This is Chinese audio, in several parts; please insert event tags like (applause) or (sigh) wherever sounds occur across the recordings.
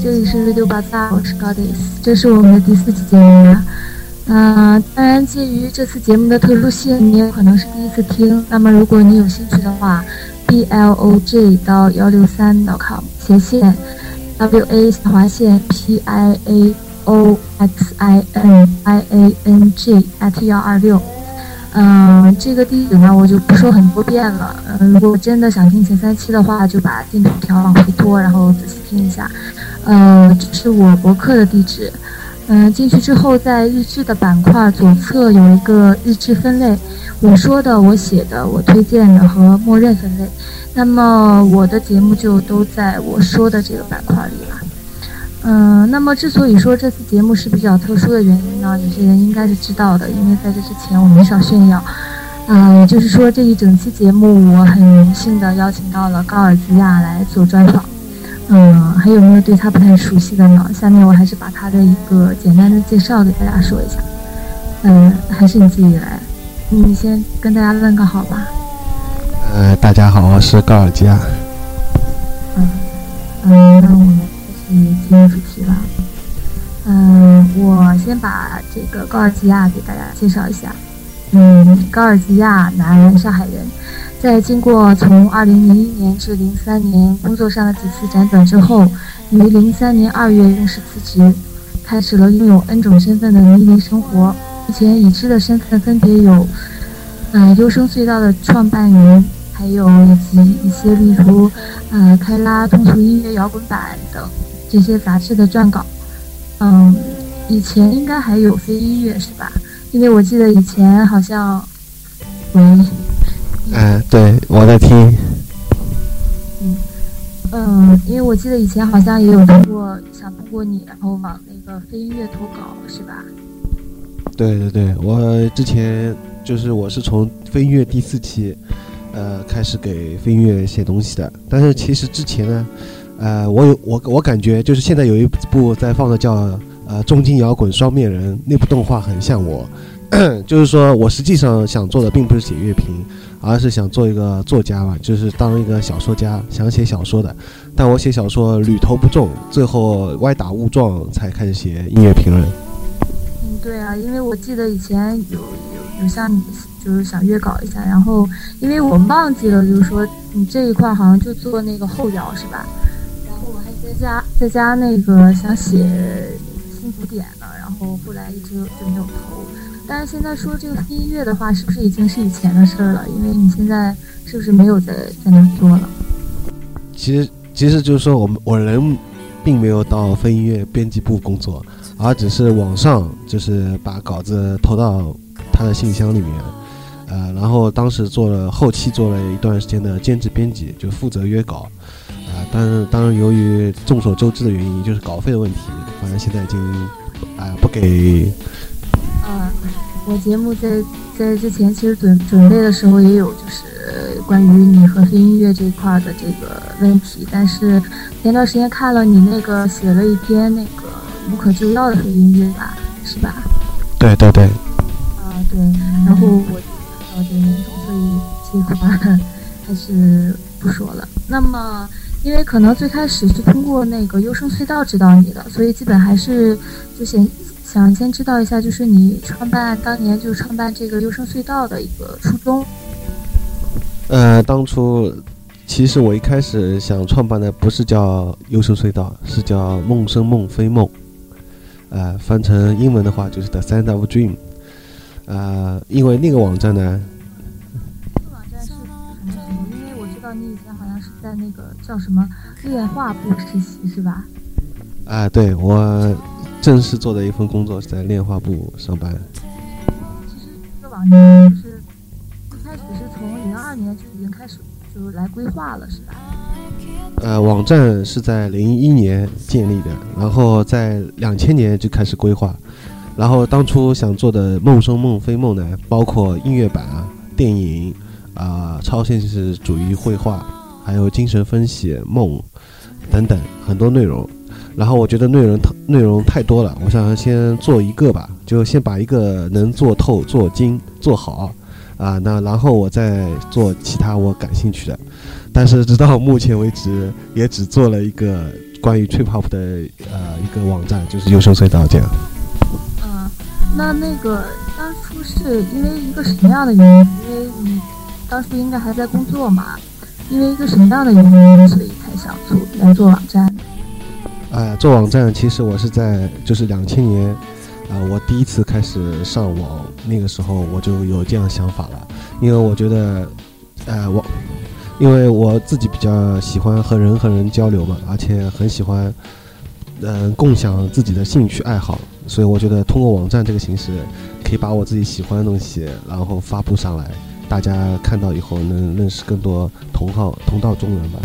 这里是 Radio 八八，我是 Goddess，这是我们的第四期节目了。嗯，当然，介于这次节目的特殊性，你有可能是第一次听。那么，如果你有兴趣的话，b l o j 到幺六三 .com 斜线 w a 下划线 p i a o x i n i a n g at 幺二六。嗯，这个地址呢，我就不说很多遍了。嗯，如果真的想听前三期的话，就把进度条往回拖，然后仔细听一下。呃，这是我博客的地址。嗯，进去之后，在日志的板块左侧有一个日志分类，我说的、我写的、我推荐的和默认分类。那么我的节目就都在我说的这个板块里了。嗯，那么之所以说这次节目是比较特殊的原因呢，有些人应该是知道的，因为在这之前我没少炫耀。嗯，也就是说这一整期节目，我很荣幸的邀请到了高尔基亚来做专访。嗯，还有没有对他不太熟悉的呢？下面我还是把他的一个简单的介绍给大家说一下。嗯，还是你自己来，你先跟大家问个好吧。呃，大家好，我是高尔基亚。嗯嗯，那我们开始进入主题吧。嗯，我先把这个高尔基亚给大家介绍一下。嗯，高尔基亚，男，上海人。在经过从2001年至03年工作上的几次辗转之后，于03年2月正式辞职，开始了拥有 N 种身份的迷离生活。目前已知的身份分别有，呃，优声隧道的创办人，还有以及一些例如，呃，开拉通俗音乐摇滚版等这些杂志的撰稿。嗯，以前应该还有非音乐是吧？因为我记得以前好像，喂。嗯，对，我在听。嗯嗯，因为我记得以前好像也有通过想通过你，然后往那个飞音乐投稿，是吧？对对对，我之前就是我是从飞音乐第四期，呃，开始给飞音乐写东西的。但是其实之前呢，呃，我有我我感觉就是现在有一部在放的叫呃《重金摇滚双面人》那部动画很像我，(clears throat) 就是说我实际上想做的并不是写乐评。而是想做一个作家吧，就是当一个小说家，想写小说的。但我写小说屡投不中，最后歪打误撞才开始写音乐评论。嗯，对啊，因为我记得以前有有有像你，就是想约稿一下，然后因为我忘记了，就是说你这一块好像就做那个后摇是吧？然后我还在家在家那个想写新古典呢，然后后来一直就没有投。但是现在说这个音乐的话，是不是已经是以前的事儿了？因为你现在是不是没有在在那做了？其实，其实就是说，我们我人并没有到分音乐编辑部工作，而只是网上就是把稿子投到他的信箱里面，呃，然后当时做了后期做了一段时间的兼职编辑，就负责约稿，啊，但是当然由于众所周知的原因，就是稿费的问题，反正现在已经啊不给。啊，我节目在在之前其实准准备的时候也有，就是关于你和黑音乐这一块的这个问题。但是前段时间看了你那个写了一篇那个无可救药的黑音乐吧，是吧？对对对。啊对，然后我了解那种，所以这块还是不说了。那么，因为可能最开始是通过那个优声隧道知道你的，所以基本还是就先。想先知道一下，就是你创办当年就是创办这个优生隧道的一个初衷。呃，当初其实我一开始想创办的不是叫优生隧道，是叫梦生梦非梦。呃，翻成英文的话就是 The Sound of Dream。呃，因为那个网站呢，那个网站是？因为我知道你以前好像是在那个叫什么炼化部实习，是吧？啊，对我。正式做的一份工作是在炼化部上班。其实这个网站就是一开始是从零二年就已经开始就来规划了，是吧？呃，网站是在零一年建立的，然后在两千年就开始规划。然后当初想做的梦生梦非梦呢，包括音乐版、电影啊、超现实主义绘画，还有精神分析、梦等等很多内容。然后我觉得内容太内容太多了，我想先做一个吧，就先把一个能做透、做精、做好，啊，那然后我再做其他我感兴趣的。但是直到目前为止，也只做了一个关于 trip hop 的呃一个网站，就是优声隧道这样。嗯，那那个当初是因为一个什么样的原因？因为你当初应该还在工作嘛？因为一个什么样的原因，所以才想做来做网站？呃，做网站其实我是在就是两千年，啊，我第一次开始上网，那个时候我就有这样想法了，因为我觉得，呃，我。因为我自己比较喜欢和人和人交流嘛，而且很喜欢，嗯，共享自己的兴趣爱好，所以我觉得通过网站这个形式，可以把我自己喜欢的东西，然后发布上来，大家看到以后能认识更多同好同道中人吧。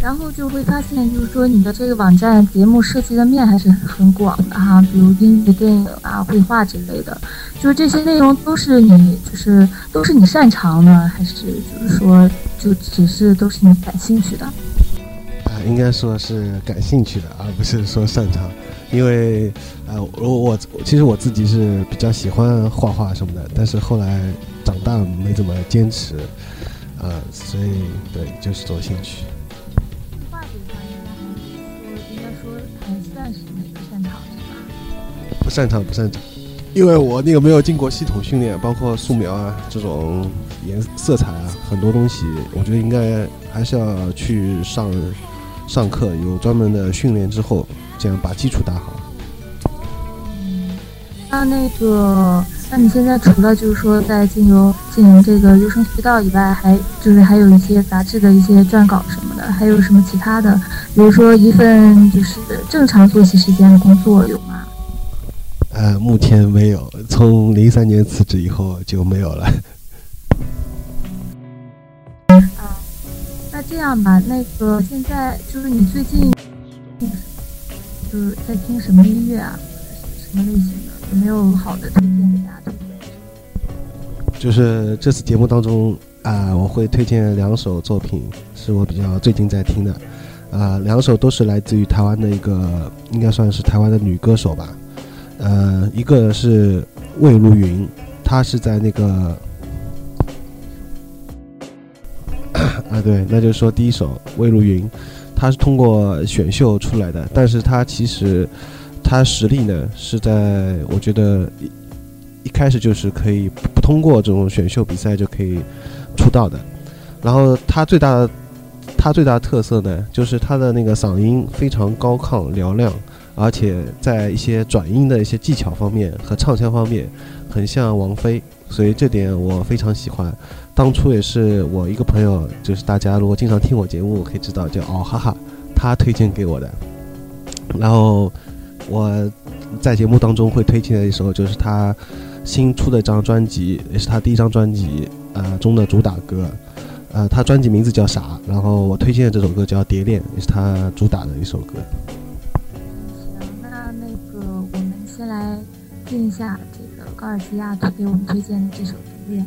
然后就会发现，就是说你的这个网站节目涉及的面还是很广的哈，比如音乐、电影啊、绘画之类的，就是这些内容都是你就是都是你擅长的，还是就是说就只是都是你感兴趣的？啊，应该说是感兴趣的，而不是说擅长，因为呃，我我其实我自己是比较喜欢画画什么的，但是后来长大没怎么坚持，啊，所以对，就是做兴趣。不擅长，不擅长，因为我那个没有经过系统训练，包括素描啊这种颜色彩啊很多东西，我觉得应该还是要去上上课，有专门的训练之后，这样把基础打好。那那个，那你现在除了就是说在经由经营这个优生渠道以外，还就是还有一些杂志的一些撰稿什么的，还有什么其他的？比如说一份就是正常作息时间的工作有吗？呃，目前没有。从零三年辞职以后就没有了。啊，那这样吧，那个现在就是你最近就是在听什么音乐啊？什么类型的？有没有好的推荐给大家推荐？就是这次节目当中啊，我会推荐两首作品，是我比较最近在听的。啊，两首都是来自于台湾的一个，应该算是台湾的女歌手吧。呃，一个是魏如云，他是在那个 (coughs) 啊，对，那就是说第一首魏如云，他是通过选秀出来的，但是他其实他实力呢是在我觉得一一开始就是可以不通过这种选秀比赛就可以出道的，然后他最大的她最大特色呢就是他的那个嗓音非常高亢嘹亮。而且在一些转音的一些技巧方面和唱腔方面，很像王菲，所以这点我非常喜欢。当初也是我一个朋友，就是大家如果经常听我节目，可以知道叫哦哈哈，他推荐给我的。然后我在节目当中会推荐的一首，就是他新出的一张专辑，也是他第一张专辑呃中的主打歌。呃，他专辑名字叫啥，然后我推荐的这首歌叫《蝶恋》，也是他主打的一首歌。听一下这个高尔基亚给我们推荐的这首《蝶恋》。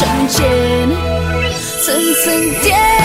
成茧，层层叠。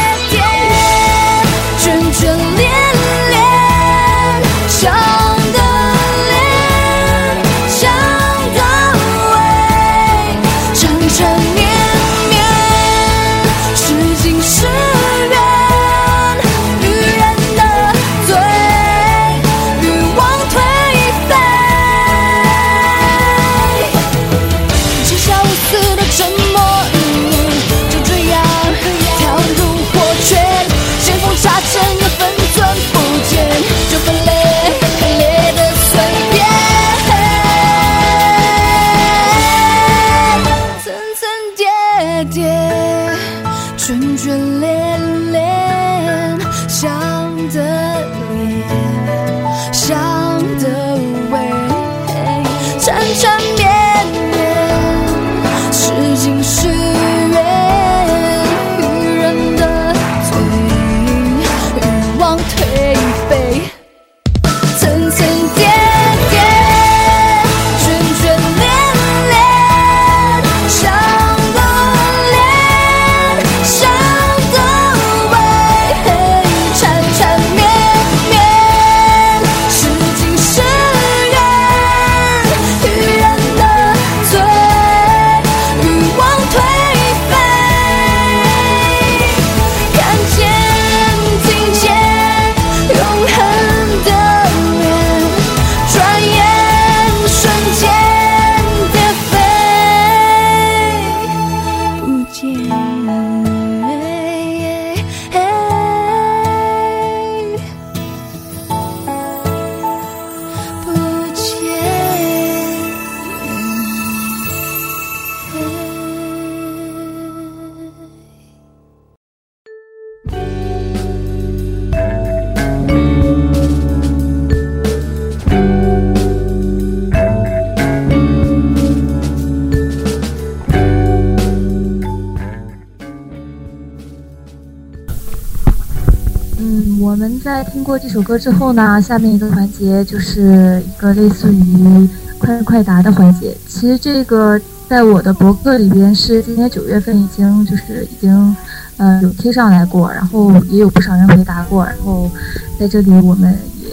听过这首歌之后呢，下面一个环节就是一个类似于快问快答的环节。其实这个在我的博客里边是今年九月份已经就是已经呃有贴上来过，然后也有不少人回答过，然后在这里我们也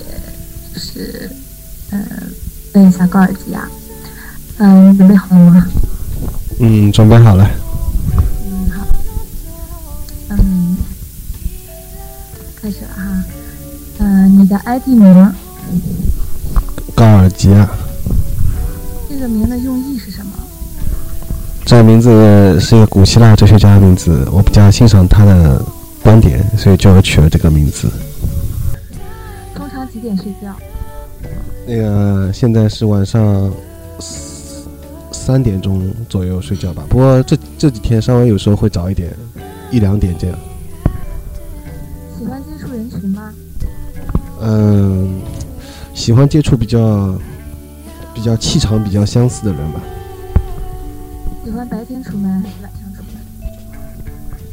就是呃问一下高尔基啊，嗯、你准备好了吗？嗯，准备好了。嗯，好。嗯，开始了哈。的 ID 名，高尔基啊，这个名的用意是什么？这个名字是一个古希腊哲学家的名字，我比较欣赏他的观点，所以就取了这个名字。通常几点睡觉？那个现在是晚上三三点钟左右睡觉吧，不过这这几天稍微有时候会早一点，一两点这样。嗯，喜欢接触比较比较气场比较相似的人吧。喜欢白天出门还是晚上出门？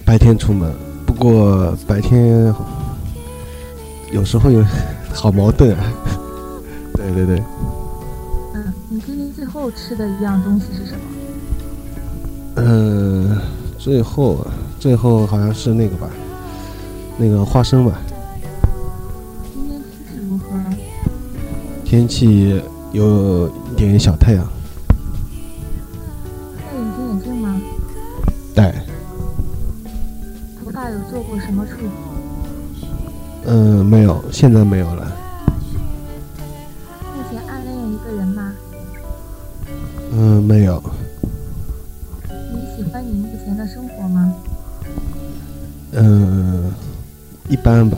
白天出门，不过白天有时候有好矛盾啊。(laughs) 对对对，嗯，你今天最后吃的一样东西是什么？嗯，最后啊，最后好像是那个吧，那个花生吧。天气有一点小太阳，戴隐形眼镜吗？戴，头发有做过什么处理？嗯，没有，现在没有了。目前暗恋一个人吗？嗯，没有。你喜欢你目前的生活吗？嗯，一般吧。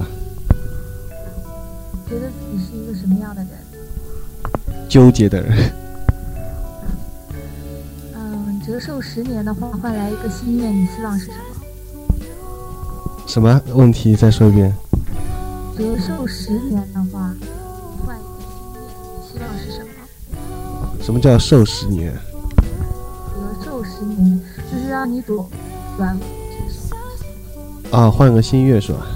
纠结的人，嗯，折寿十年的话，换来一个心愿，你希望是什么？什么问题？再说一遍。折寿十年的话，换一个心愿，你希望是什么？什么叫寿十年？折寿十年就是让你躲短啊，换个心月是吧？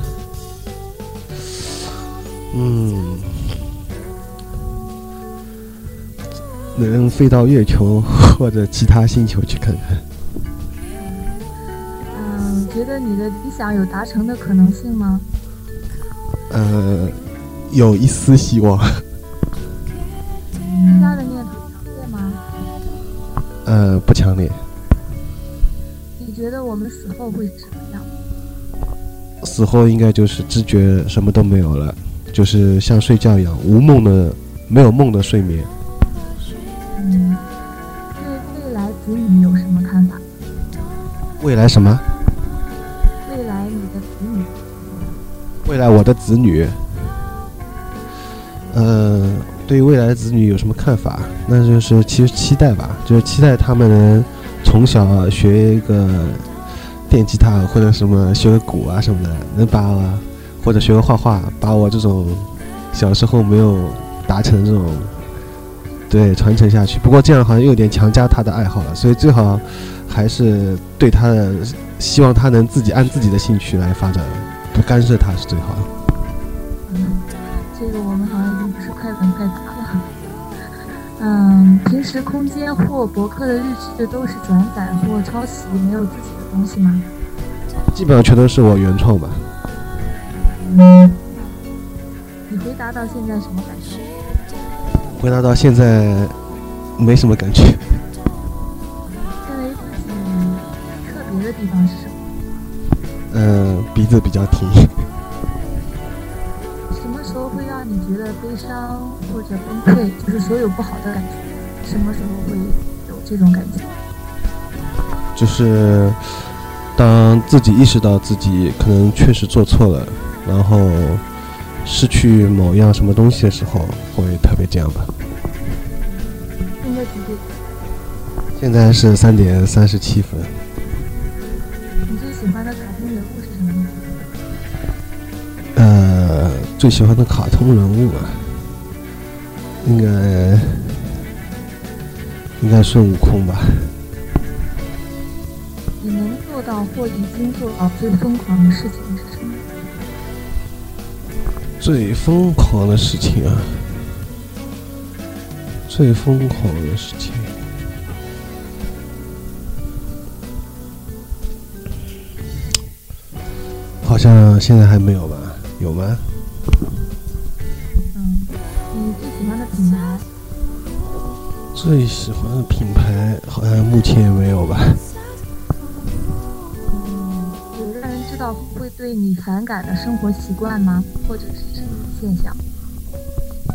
嗯，能飞到月球或者其他星球去看看。嗯觉得你的理想有达成的可能性吗？呃，有一丝希望。自杀的念头强烈吗？呃，不强烈。你觉得我们死后会是什么样？死后应该就是知觉什么都没有了，就是像睡觉一样无梦的、没有梦的睡眠。未来什么？未来你的子女，未来我的子女，呃，对于未来的子女有什么看法？那就是其实期待吧，就是期待他们能从小学一个电吉他或者什么学个鼓啊什么的，能把我或者学个画画，把我这种小时候没有达成的这种对传承下去。不过这样好像又有点强加他的爱好了，所以最好还是对他的希望他能自己按自己的兴趣来发展，不干涉他是最好的。嗯，这个我们好像已经不是快本快答了。嗯，平时空间或博客的日志都是转载或抄袭，没有自己的东西吗？基本上全都是我原创吧。嗯，你回答到现在什么感受？回答到现在没什么感觉。认为自己特别的地方是什么？嗯，鼻子比较挺。什么时候会让你觉得悲伤或者崩溃？就是所有不好的感觉，什么时候会有这种感觉？就是当自己意识到自己可能确实做错了，然后失去某样什么东西的时候，会特别这样吧。现在几点？现在是三点三十七分。你最喜欢的卡通人物是什么？呃，最喜欢的卡通人物啊，应该应该孙悟空吧。你能做到或已经做到最疯狂的事情是什么？最疯狂的事情啊，最疯狂的事情，好像现在还没有吧？有吗？嗯，你最喜欢的品牌？最喜欢的品牌好像目前也没有吧？会对你反感的生活习惯吗？或者是生理现象？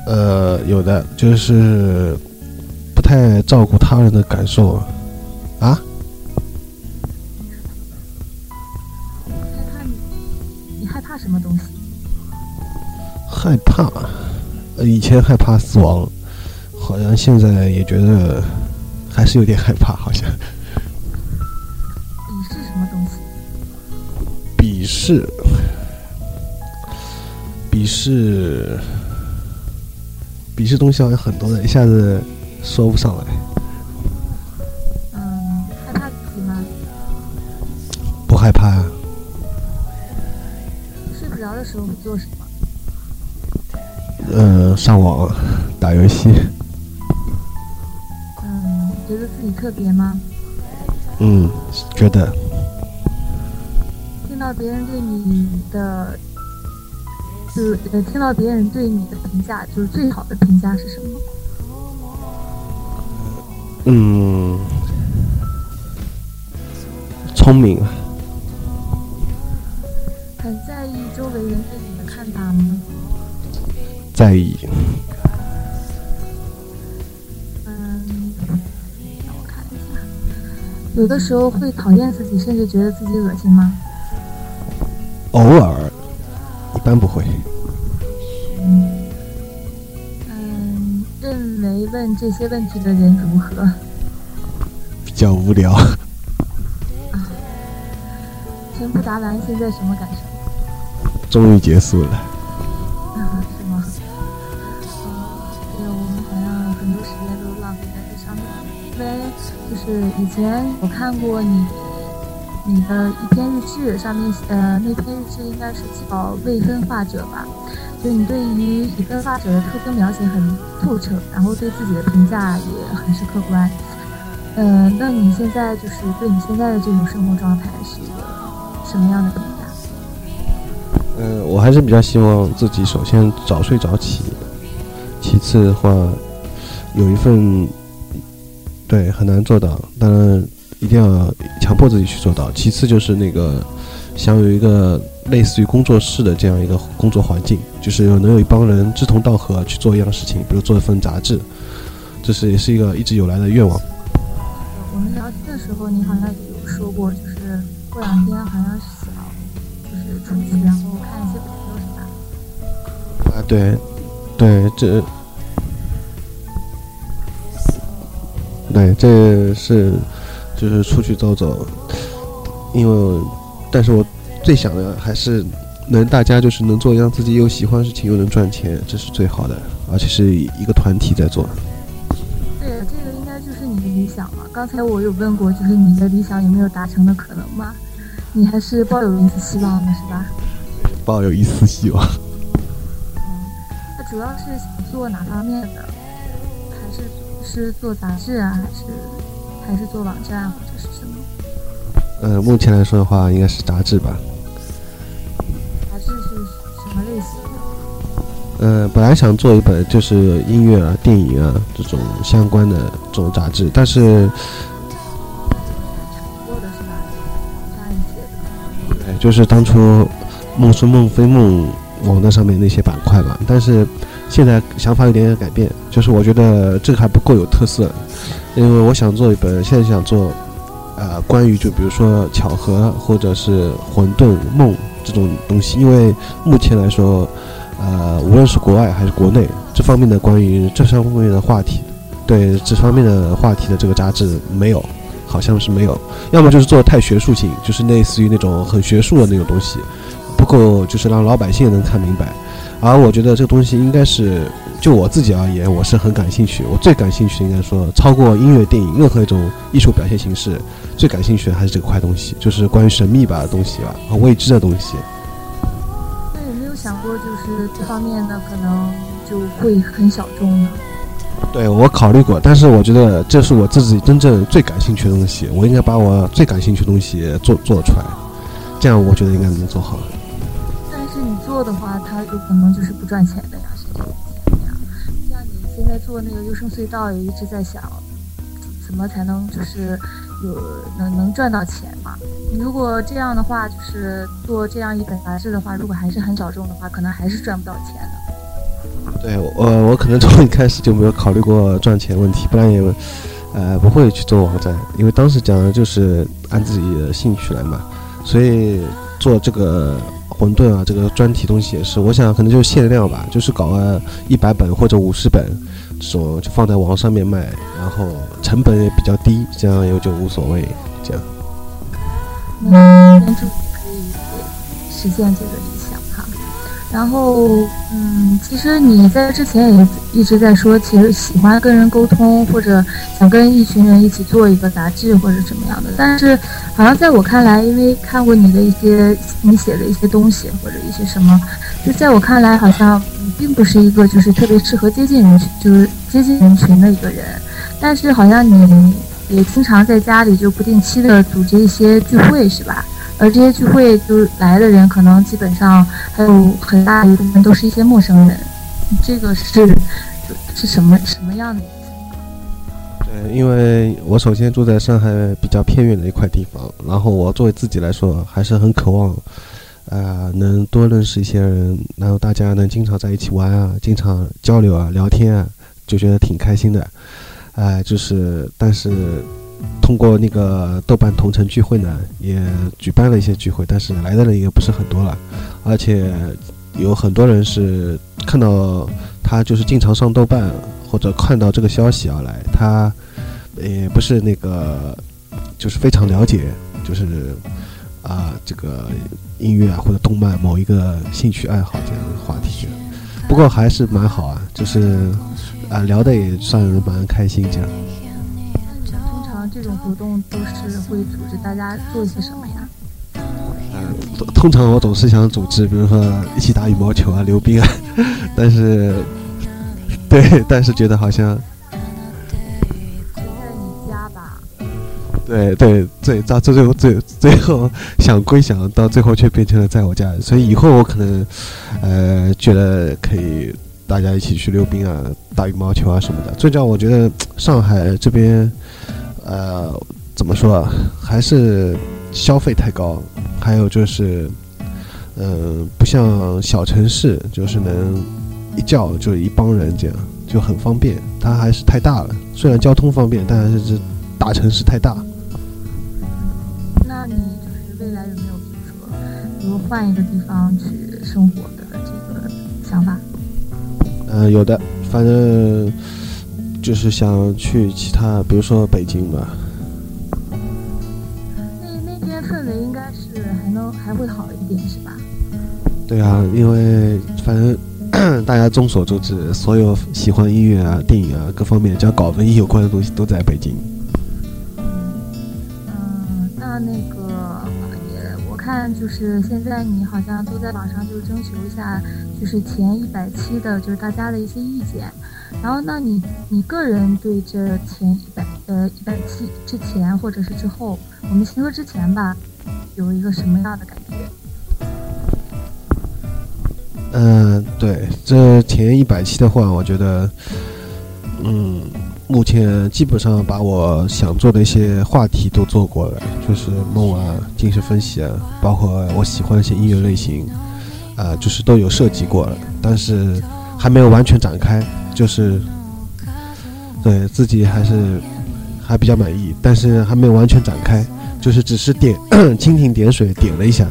呃，有的，就是不太照顾他人的感受啊。害怕你？你害怕什么东西？害怕，呃，以前害怕死亡，好像现在也觉得还是有点害怕，好像。视，鄙视，鄙视东西好像很多的，一下子说不上来。嗯，害怕自己吗？不害怕呀、睡不着的时候会做什么？嗯、上网打游戏，嗯，觉得自己特别吗？嗯，觉得听到别人对你的，就呃，听到别人对你的评价，就是最好的评价是什么？嗯，聪明啊，很在意周围人对你的看法吗？在意，嗯，让我看一下，有的时候会讨厌自己，甚至觉得自己恶心吗？偶尔，一般不会。嗯，认为问这些问题的人如何？比较无聊。啊全部答完，现在什么感受？终于结束了。啊，是吗？哦，对，我们好像很多时间都浪费在这上面，因为就是以前我看过你你的一篇日志，上面呃那篇日志应该是叫未分化者吧，就你对于已分化者的特征描写很透彻，然后对自己的评价也很是客观。呃，那你现在就是对你现在的这种生活状态是一个什么样的评价？嗯，我还是比较希望自己首先早睡早起，其次的话有一份对很难做到，当然一定要强迫自己去做到。其次就是那个想有一个类似于工作室的这样一个工作环境，就是能有一帮人志同道合去做一样事情，比如做一份杂志，这是也是一个一直有来的愿望。我们聊天的时候，你好像有说过，就是过两天好像是想就是出去，然后看一些朋友，是吧？啊，对，对，这，对，这是就是出去走走，因为，但是我最想的还是能大家就是能做一样自己又喜欢的事情又能赚钱，这是最好的，而且是一个团体在做。对，这个应该就是你的理想了。刚才我有问过，就是你的理想有没有达成的可能吗？你还是抱有一丝希望的，是吧？抱有一丝希望。嗯，那主要是想做哪方面的？还是是做杂志啊，还是还是做网站或者是什么？呃，目前来说的话，应该是杂志吧。杂志是什么类型的？呃，本来想做一本就是音乐啊、电影啊这种相关的这种杂志，但是过的是吧？网站一些的。对，就是当初梦是梦非梦网站上面那些板块吧，但是现在想法有点点改变，就是我觉得这个还不够有特色，因为我想做一本，现在想做，呃，关于就比如说巧合或者是混沌梦这种东西，因为目前来说，呃，无论是国外还是国内，这方面的关于这方面的话题，对这方面的话题的这个杂志没有。好像是没有，要么就是做的太学术性，就是类似于那种很学术的那种东西，够就是让老百姓能看明白。而我觉得这个东西应该是，就我自己而言，我是很感兴趣。我最感兴趣的应该说，超过音乐、电影任何一种艺术表现形式，最感兴趣的还是这个块东西，就是关于神秘吧的东西吧，和未知的东西。那有没有想过，就是这方面的可能就会很小众呢？对我考虑过，但是我觉得这是我自己真正最感兴趣的东西，我应该把我最感兴趣的东西做做出来，这样我觉得应该能做好。做的话，它有可能就是不赚钱的呀，是这个钱呀。像你现在做那个优胜隧道，也一直在想，怎么才能就是有能能赚到钱嘛？你如果这样的话，就是做这样一本杂志的话，如果还是很小众的话，可能还是赚不到钱的。对，我我可能从一开始就没有考虑过赚钱问题，不然也，呃，不会去做网站，因为当时讲的就是按自己的兴趣来嘛，所以做这个混沌啊，这个专题东西也是，我想可能就限量吧，就是搞个一百本或者五十本，这种就放在网上面卖，然后成本也比较低，这样也就无所谓，这样。那祝你可以实现这个。然后，嗯，其实你在之前也一直在说，其实喜欢跟人沟通，或者想跟一群人一起做一个杂志或者怎么样的。但是，好像在我看来，因为看过你的一些你写的一些东西或者一些什么，就在我看来，好像你并不是一个就是特别适合接近人群，就是接近人群的一个人。但是，好像你也经常在家里就不定期的组织一些聚会，是吧？而这些聚会就来的人，可能基本上还有很大一部分都是一些陌生人。这个是是什么什么样的？对，因为我首先住在上海比较偏远的一块地方，然后我作为自己来说，还是很渴望，啊，能多认识一些人，然后大家能经常在一起玩啊，经常交流啊，聊天啊，就觉得挺开心的。哎，就是，但是。通过那个豆瓣同城聚会呢，也举办了一些聚会，但是来的人也不是很多了，而且有很多人是看到他就是经常上豆瓣或者看到这个消息而来，他也不是那个就是非常了解，就是啊这个音乐啊或者动漫某一个兴趣爱好这样的话题，不过还是蛮好啊，就是啊聊的也算蛮开心这样。这种活动都是会组织大家做一些什么呀？嗯，通常我总是想组织，比如说一起打羽毛球啊、溜冰啊，(laughs) 但是，对，但是觉得好像在你家吧？对对，最到最后最最后想归想到最后却变成了在我家，所以以后我可能，呃，觉得可以大家一起去溜冰啊，打羽毛球啊什么的。最主要我觉得上海这边，呃，怎么说啊，还是消费太高，还有就是，嗯、不像小城市，就是能一叫就一帮人这样，就很方便。它还是太大了，虽然交通方便，但是这大城市太大。那你就是未来有没有比如说，比如换一个地方去生活的这个想法？嗯、有的，反正就是想去其他，比如说北京吧。那那边氛围应该是还能还会好一点是吧？对啊，因为反正 (coughs) 大家众所周知，所有喜欢音乐啊、电影啊各方面，只要搞文艺有关的东西都在北京。就是现在你好像都在网上就征求一下，就是前一百期的，就是大家的一些意见。然后，那你你个人对这前一百呃一百期之前或者是之后，我们先说之前吧，有一个什么样的感觉？嗯，对，这前一百期的话，我觉得，嗯，目前基本上把我想做的一些话题都做过了，就是梦啊、精神分析啊，包括我喜欢一些音乐类型，啊、就是都有涉及过了，但是还没有完全展开，就是对自己还是还比较满意，但是还没有完全展开，就是只是点 (clears throat) 蜻蜓点水点了一下。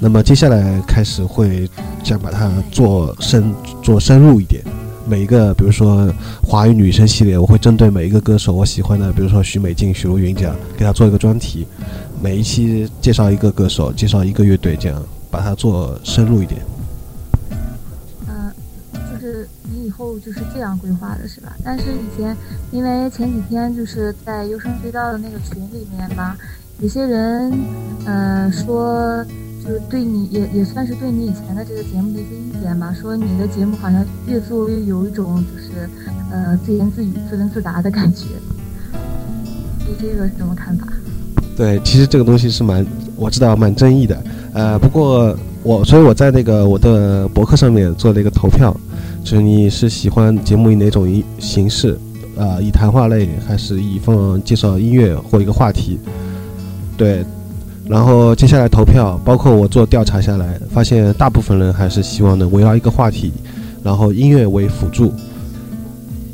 那么接下来开始会想把它做深做深入一点。每一个，比如说华语女生系列，我会针对每一个歌手我喜欢的，比如说徐美静、许茹芸这样，给她做一个专题。每一期介绍一个歌手，介绍一个乐队，这样把它做深入一点。呃，就是你以后就是这样规划的是吧？但是以前因为前几天就是在优声隧道的那个群里面嘛，有些人呃说，就是对你也也算是对你以前的这个节目的一些意见吧，说你的节目好像越做越有一种就是呃自言自语、自问自答的感觉。对这个是什么看法？对，其实这个东西是蛮我知道蛮争议的，呃，不过我所以我在那个我的博客上面做了一个投票，就是你是喜欢节目以哪种形式，啊、以谈话类还是以放介绍音乐或一个话题，对，然后接下来投票，包括我做调查下来，发现大部分人还是希望能围绕一个话题，然后音乐为辅助。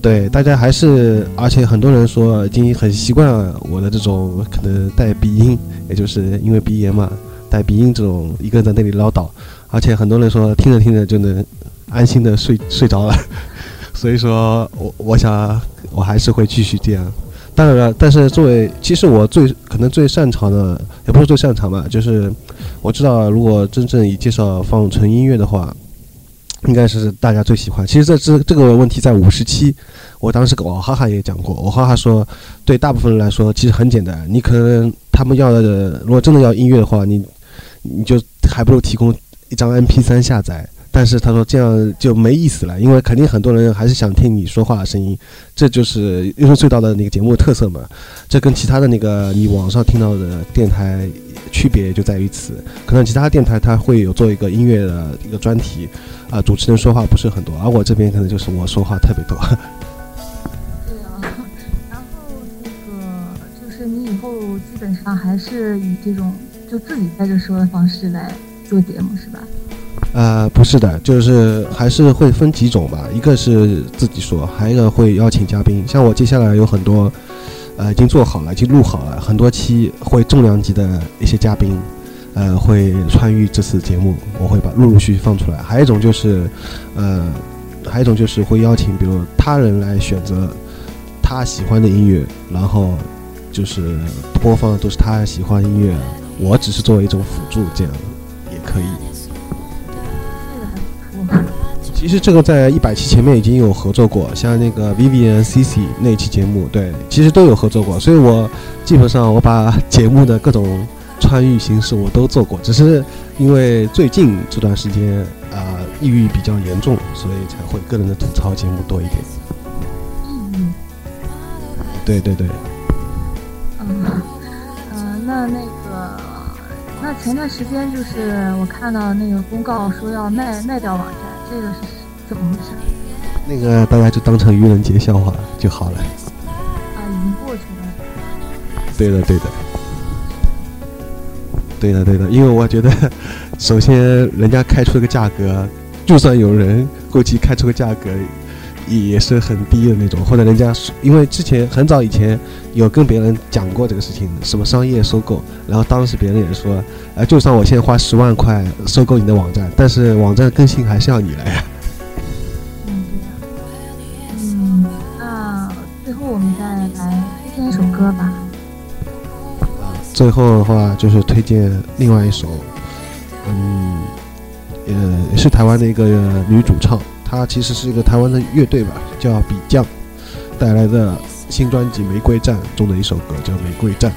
对，大家还是，而且很多人说已经很习惯我的这种可能带鼻音，也就是因为鼻炎嘛，带鼻音这种一个人在那里唠叨，而且很多人说听着听着就能安心的睡睡着了，(laughs) 所以说我我想我还是会继续这样。当然了，但是作为其实我最可能最擅长的，也不是最擅长吧，就是我知道如果真正以介绍放纯音乐的话，应该是大家最喜欢。其实这这这个问题在五十期，我当时跟我哈哈也讲过，我哈哈说，对大部分人来说其实很简单，你可能他们要的，如果真的要音乐的话，你你就还不如提供一张 MP 3下载。但是他说这样就没意思了，因为肯定很多人还是想听你说话的声音，这就是优声隧道的那个节目的特色嘛。这跟其他的那个你网上听到的电台区别就在于此，可能其他电台它会有做一个音乐的一个专题，啊、主持人说话不是很多，而我这边可能就是我说话特别多。对啊，然后那个就是你以后基本上还是以这种就自己在这说的方式来做节目是吧？呃，不是的，就是还是会分几种吧。一个是自己说，还有一个会邀请嘉宾。像我接下来有很多，呃，已经做好了，已经录好了，很多期会重量级的一些嘉宾，呃，会参与这次节目，我会把陆陆续续放出来。还有一种就是，呃，还有一种就是会邀请，比如他人来选择他喜欢的音乐，然后就是播放的都是他喜欢音乐，我只是作为一种辅助，这样也可以。其实这个在一百期前面已经有合作过，像那个 Vivian CC 那期节目，对，其实都有合作过，所以我基本上我把节目的各种参与形式我都做过，只是因为最近这段时间啊、抑郁比较严重，所以才会个人的吐槽节目多一点。抑郁，对对对，嗯，那那个，那前段时间就是我看到那个公告说要卖卖掉网站，这个是怎么回事？那个大家就当成愚人节笑话就好了。啊，已经过去了。对的，对的，对的，对的。因为我觉得，首先人家开出这个价格，就算有人过去开出个价格，也是很低的那种。或者人家，因为之前很早以前有跟别人讲过这个事情，什么商业收购，然后当时别人也说，呃，就算我现在花十万块收购你的网站，但是网站更新还是要你来呀。嗯，对呀。嗯，那最后我们再来推荐一首歌吧。最后的话就是推荐另外一首，嗯，呃，也是台湾的一个女主唱，它其实是一个台湾的乐队吧，叫比匠，带来的新专辑《玫瑰战》中的一首歌叫《玫瑰战》。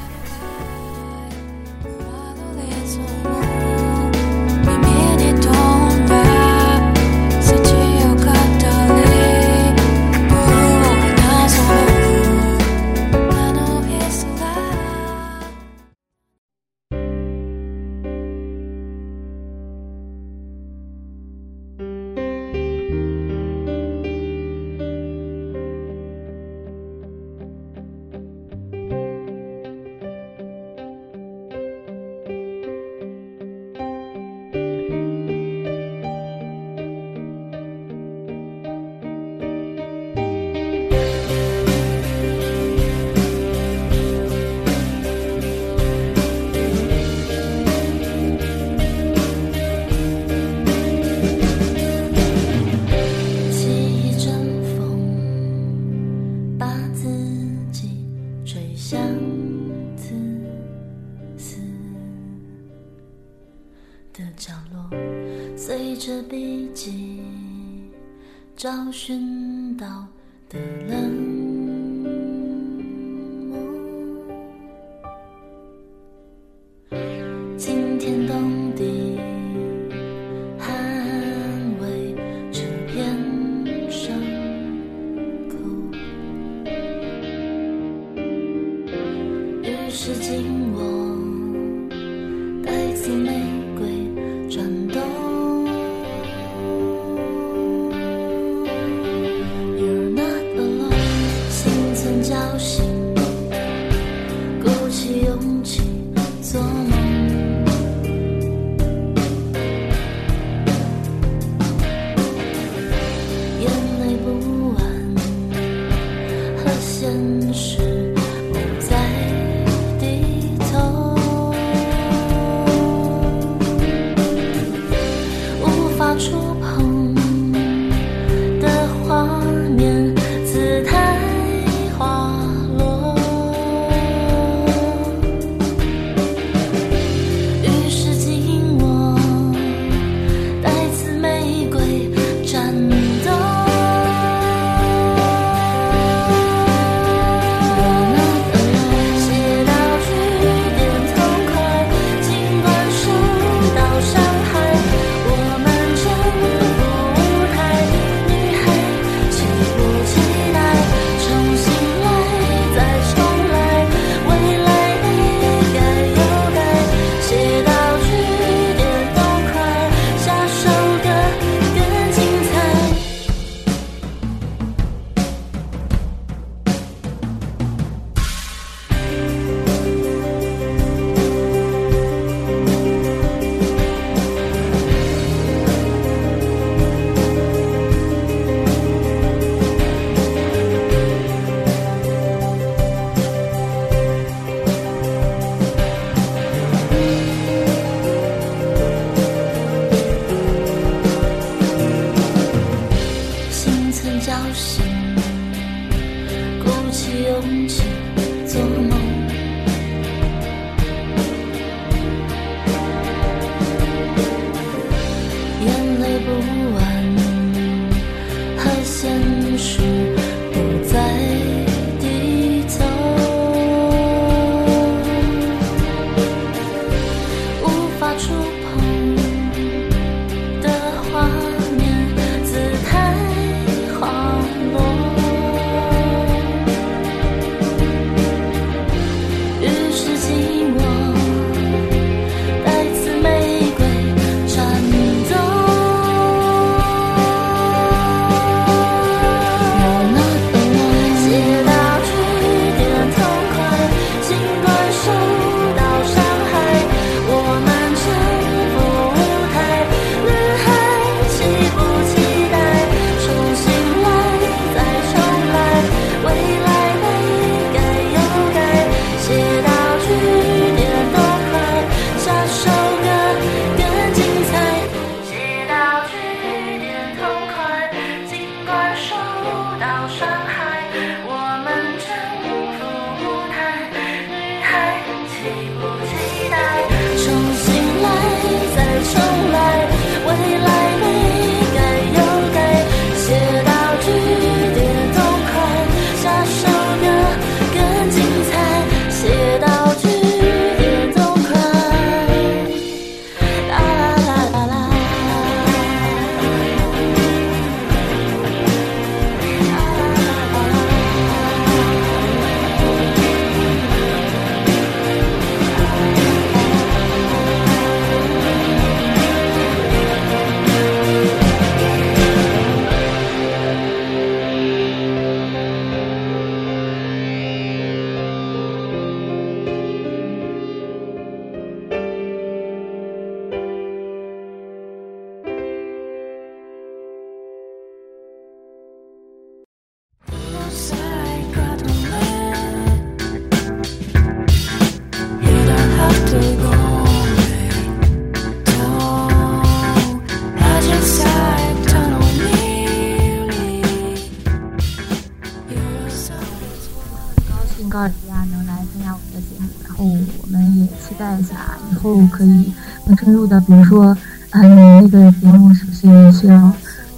高尔基亚能来参加我们的节目，然后我们也期待一下以后可以更深入的，比如说啊，你那个节目是不是需要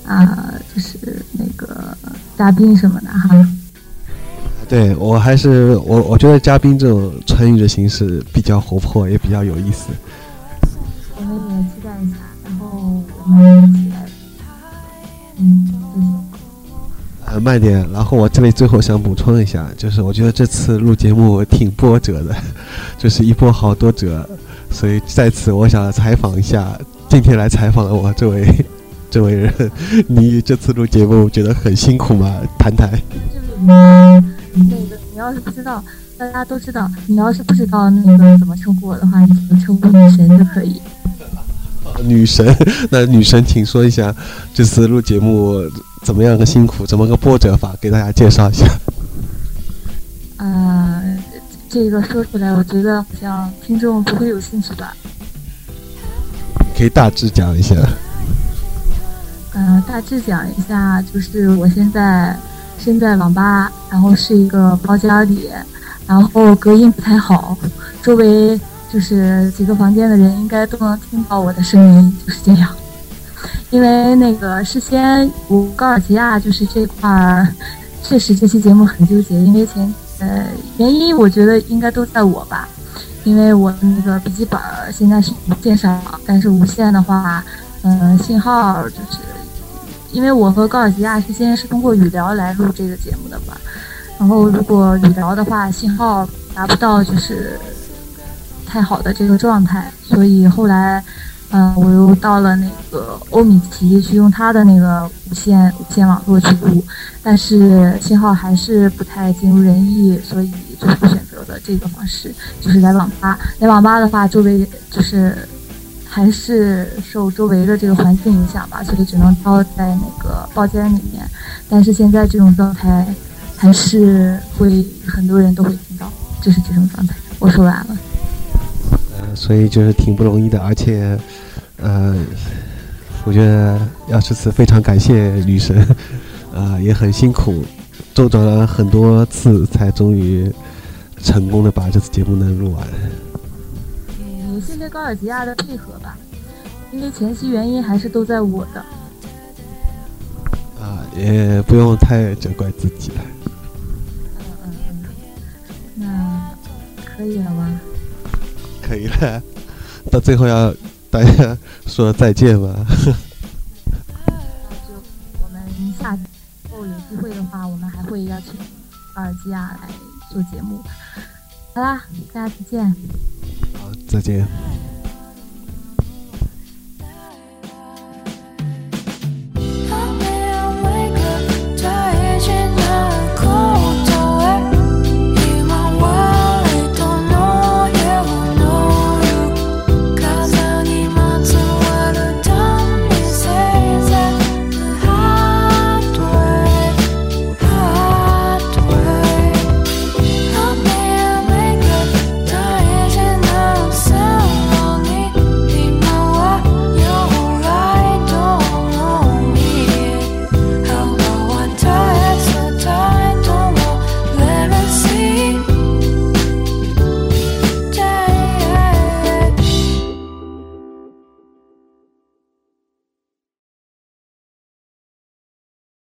啊，就是那个嘉宾什么的哈？对我还是我我觉得嘉宾这种参与的形式比较活泼，也比较有意思。我们也期待一下，然后我们呃，慢点。然后我这里最后想补充一下，就是我觉得这次录节目挺波折的，就是一波好多折，所以在此我想采访一下今天来采访的我这位这位人，你这次录节目觉得很辛苦吗？谈谈。那个你要是不知道，大家都知道，你要是不知道那个怎么称呼我的话，你就称呼女神就可以。女神，(laughs) 那女神，请说一下这次录节目怎么样个辛苦，怎么个波折法，给大家介绍一下。呃，这个说出来，我觉得好像听众不会有兴趣吧。可以大致讲一下。呃，大致讲一下，就是我现在身在网吧，然后是一个包间里，然后隔音不太好，周围。就是几个房间的人应该都能听到我的声音，就是这样。因为那个事先，我高尔基亚就是这块儿，确实这期节目很纠结，因为前呃原因我觉得应该都在我吧，因为我那个笔记本现在是无线上，但是无线的话，嗯，信号就是，因为我和高尔基亚之间是通过语聊来录这个节目的吧，然后如果语聊的话，信号达不到就是。太好的这个状态，所以后来，嗯，我又到了那个欧米奇去用它的那个无线无线网络去录，但是信号还是不太尽如人意，所以最后选择了这个方式，就是来网吧。来网吧的话，周围就是还是受周围的这个环境影响吧，所以只能待在那个包间里面。但是现在这种状态，还是会很多人都会听到，就是这种状态。我说完了。所以就是挺不容易的，而且，呃，我觉得要这次非常感谢女神，啊，(laughs) 也很辛苦，周转了很多次才终于成功的把这次节目能录完。嗯，谢谢高尔吉亚的配合吧，因为前期原因还是都在我的。啊，也不用太责怪自己了。嗯嗯嗯，那可以了吗？可以了，(laughs) 到最后要大家说再见吧。(laughs) 就我们下次后有机会的话，我们还会邀请阿尔基亚来做节目。好啦，大家再见。好，再见。